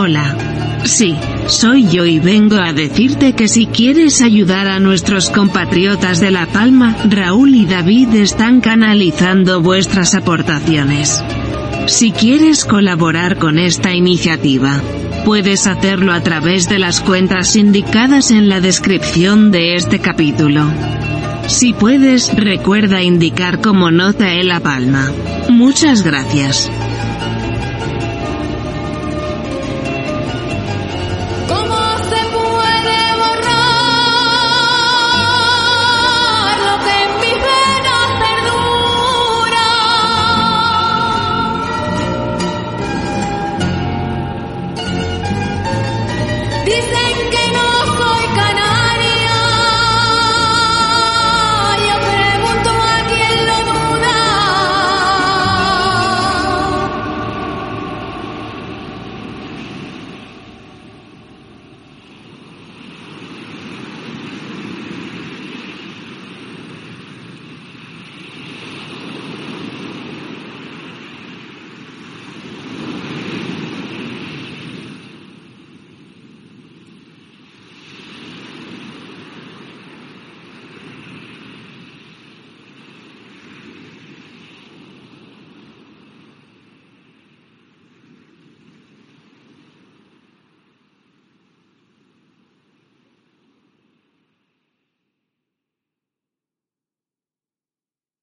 Hola. Sí, soy yo y vengo a decirte que si quieres ayudar a nuestros compatriotas de La Palma, Raúl y David están canalizando vuestras aportaciones. Si quieres colaborar con esta iniciativa, puedes hacerlo a través de las cuentas indicadas en la descripción de este capítulo. Si puedes, recuerda indicar como nota en La Palma. Muchas gracias.